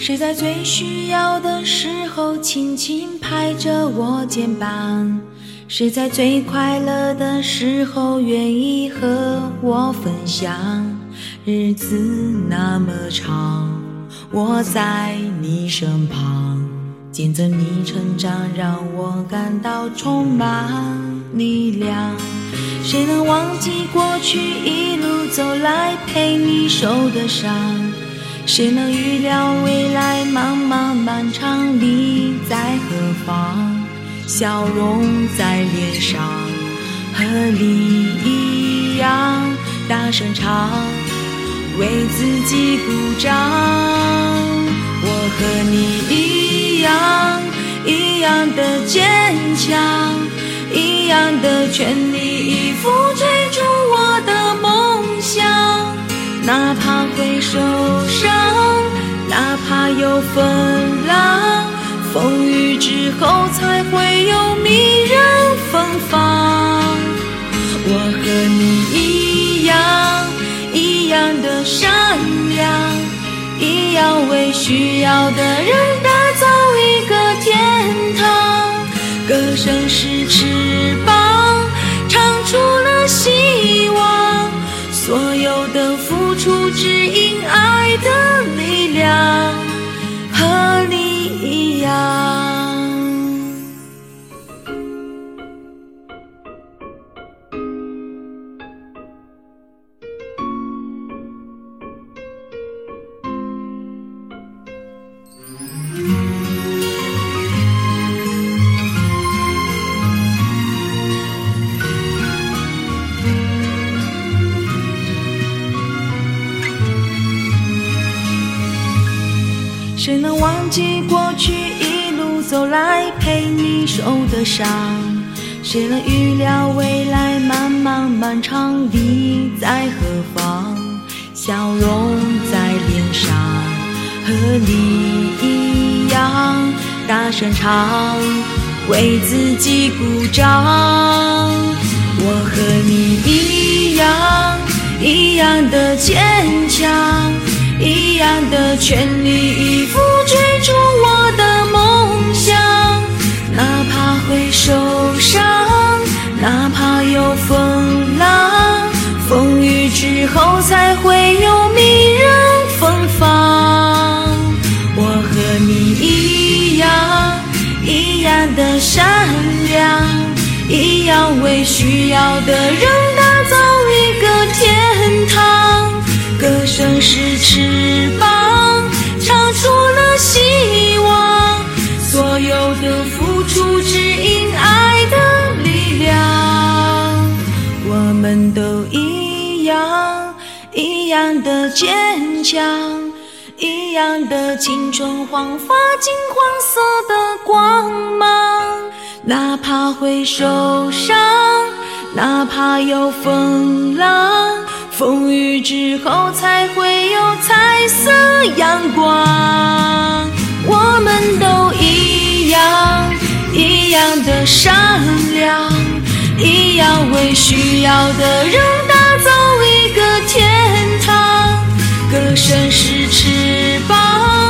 谁在最需要的时候轻轻拍着我肩膀？谁在最快乐的时候愿意和我分享？日子那么长，我在你身旁，见证你成长，让我感到充满力量。谁能忘记过去一路走来陪你受的伤？谁能预料未来茫茫漫长，你在何方？笑容在脸上，和你一样大声唱，为自己鼓掌。我和你一样，一样的坚强，一样的全力以赴追逐我的梦想。哪怕会受伤，哪怕有风浪。风雨之后才会有迷人芬芳。要为需要的人打造一个天堂。歌声是翅膀，唱出了希望。所有的付出只因爱的力量，谁能忘记过去一路走来陪你受的伤？谁能预料未来漫漫漫长，你在何方？笑容在脸上，和你一样大声唱，为自己鼓掌。我和你一样，一样的坚强。一样的全力以的善良，一样为需要的人打造一个天堂。歌声是翅膀，唱出了希望。所有的付出只因爱的力量。我们都一样，一样的坚强，一样的青春黄发金黄。哪怕会受伤，哪怕有风浪。风雨之后才会有彩色阳光。我们都一样，一样的善良，一样为需要的人打造一个天堂。歌声是翅膀，